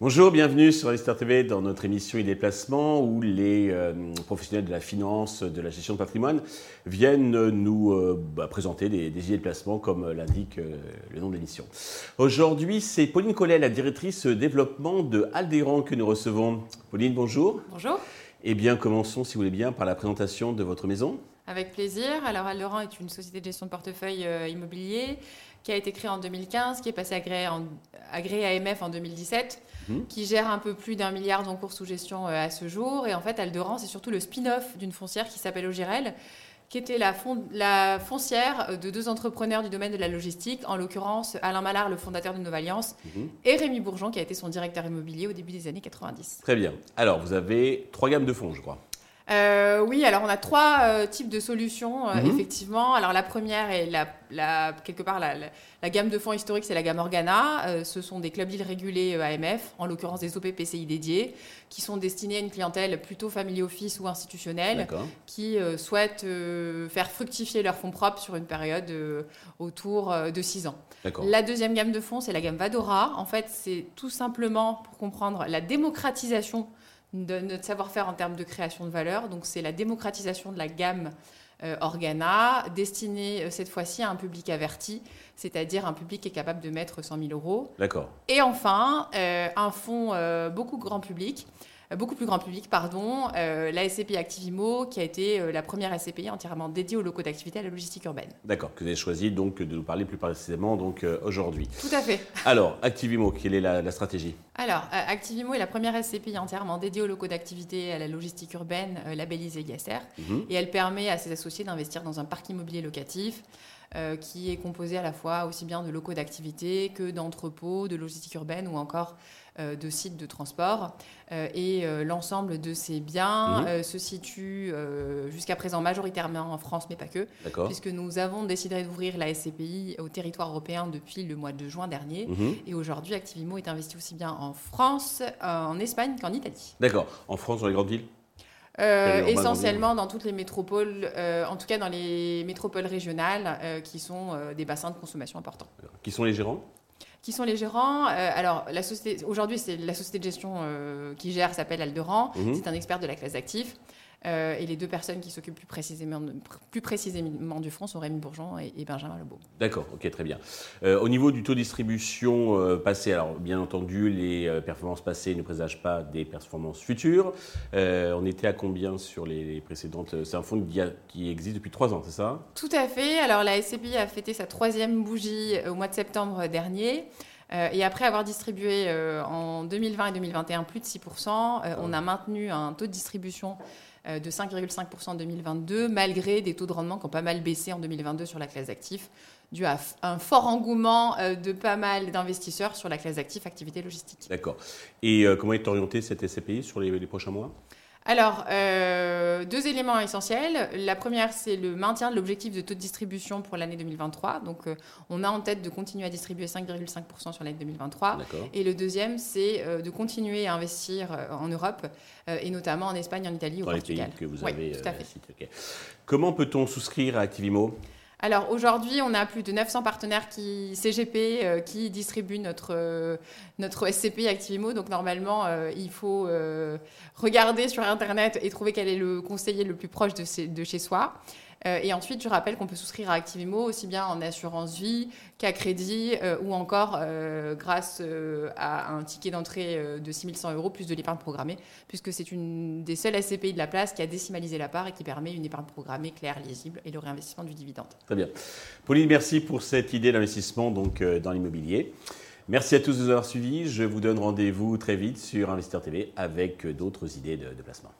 Bonjour, bienvenue sur Investor TV dans notre émission e déplacement où les euh, professionnels de la finance, de la gestion de patrimoine viennent nous euh, bah, présenter des, des, idées de placement comme l'indique euh, le nom de l'émission. Aujourd'hui, c'est Pauline Collet, la directrice développement de Alderan que nous recevons. Pauline, bonjour. Bonjour. Eh bien, commençons, si vous voulez bien, par la présentation de votre maison. Avec plaisir. Alors, Alderan est une société de gestion de portefeuille immobilier qui a été créée en 2015, qui est passée agréée, en, agréée AMF en 2017 Mhm. qui gère un peu plus d'un milliard d'encours sous gestion euh, à ce jour. Et en fait, Alderan, c'est surtout le spin-off d'une foncière qui s'appelle Ogirel, qui était la, la, foncière de deux entrepreneurs du domaine de la logistique, en l'occurrence Alain Mallard, le fondateur de Novalliance, mhm. et Rémi Bourgeon, qui a été son directeur immobilier au début des années 90. Très bien. Alors, vous avez trois gammes de fonds, je crois. Euh, oui, alors on a trois euh, types de solutions, euh, mhm. effectivement. Alors la première est la, quelque part la, gamme de fonds historiques, c'est la gamme Organa. ce sont des clubs deals régulés AMF, en l'occurrence des OPPCI dédiés, qui sont destinés à une clientèle plutôt family office ou institutionnelle, qui souhaitent faire fructifier leurs fonds propres sur une période autour de six ans. La deuxième gamme de fonds, c'est la gamme Vadora. En fait, c'est tout simplement pour comprendre la démocratisation de notre savoir-faire en termes de création de valeur. Donc c'est la démocratisation de la gamme euh, Organa, destinée euh, cette fois-ci à un public averti, c'est-à-dire un public qui est capable de mettre 100 000 euros. D'accord. Et enfin, euh, un fonds beaucoup grand public beaucoup plus grand public, pardon, euh, la SCPI Activimo, qui a été euh, la première SCPI entièrement dédiée aux locaux d'activité à la logistique urbaine. D'accord, que vous avez choisi donc de nous parler plus précisément donc aujourd'hui. Tout à fait. Alors, Activimo, quelle est la, stratégie? Alors, Activimo est la première SCPI entièrement dédiée aux locaux d'activité à la logistique urbaine labellisée GASR, mhm. et elle permet à ses associés d'investir dans un parc immobilier locatif. Qui est composé à la fois aussi bien de locaux d'activité que d'entrepôts, de logistique urbaine ou encore euh, de sites de transport. Euh, et euh, l'ensemble de ces biens mhm. se situe jusqu'à présent majoritairement en France, mais pas que, puisque nous avons décidé d'ouvrir la SCPI au territoire européen depuis le mois de juin dernier. Mhm. Et aujourd'hui, Activimo est investi aussi bien en France, en Espagne qu'en Italie. D'accord. En France, dans les grandes villes? Essentiellement dans toutes les métropoles, en tout cas dans les métropoles régionales, qui sont des bassins de consommation importants. Qui sont les gérants? Qui sont les gérants euh, Alors, la société, aujourd'hui, c'est la société de gestion euh, qui gère s'appelle Alderan. Mhm. C'est un expert de la classe d'actifs. Euh, et les deux personnes qui s'occupent plus précisément, plus précisément du fonds sont Rémi Bourgeon et, Benjamin Lebeau. D'accord, ok, très bien. au niveau du taux de distribution passé, alors bien entendu, les performances passées ne présagent pas des performances futures. on était à combien sur les, précédentes? C'est un fonds qui, qui, existe depuis trois ans, c'est ça? Tout à fait. Alors la SCPI a fêté sa troisième bougie au mois de septembre dernier. Euh, et après avoir distribué euh, en 2020 et 2021 plus de 6%, euh, on a maintenu un taux de distribution de 5,5% en 2022, malgré des taux de rendement qui ont pas mal baissé en 2022 sur la classe d'actifs, dû à un fort engouement de pas mal d'investisseurs sur la classe d'actifs activité logistique. D'accord. Et comment est orienté cette SCPI sur les prochains mois? Alors, euh, deux éléments essentiels. La première, c'est le maintien de l'objectif de taux de distribution pour l'année 2023. Donc, euh, on a en tête de continuer à distribuer 5,5% sur l'année 2023. Et le deuxième, c'est euh, de continuer à investir en Europe, et notamment en Espagne, en Italie, au Portugal. Les pays que vous avez tout à fait. Comment peut-on souscrire à Activimo? Alors aujourd'hui, on a plus de 900 partenaires CGP euh, qui distribuent notre, euh, SCP Activimo. Donc normalement, euh, il faut regarder sur Internet et trouver quel est le conseiller le plus proche de chez soi. Euh, et ensuite, je rappelle qu'on peut souscrire à Activimo aussi bien en assurance vie qu'à crédit euh, ou encore euh, grâce à un ticket d'entrée de 6100 euros plus de l'épargne programmée, puisque c'est une des seules SCPI de la place qui a décimalisé la part et qui permet une épargne programmée claire, lisible et le réinvestissement du dividende. Très bien. Pauline, merci pour cette idée d'investissement donc, dans l'immobilier. Merci à tous de nous avoir suivis. Je vous donne rendez-vous très vite sur Investeur TV avec d'autres idées de placement.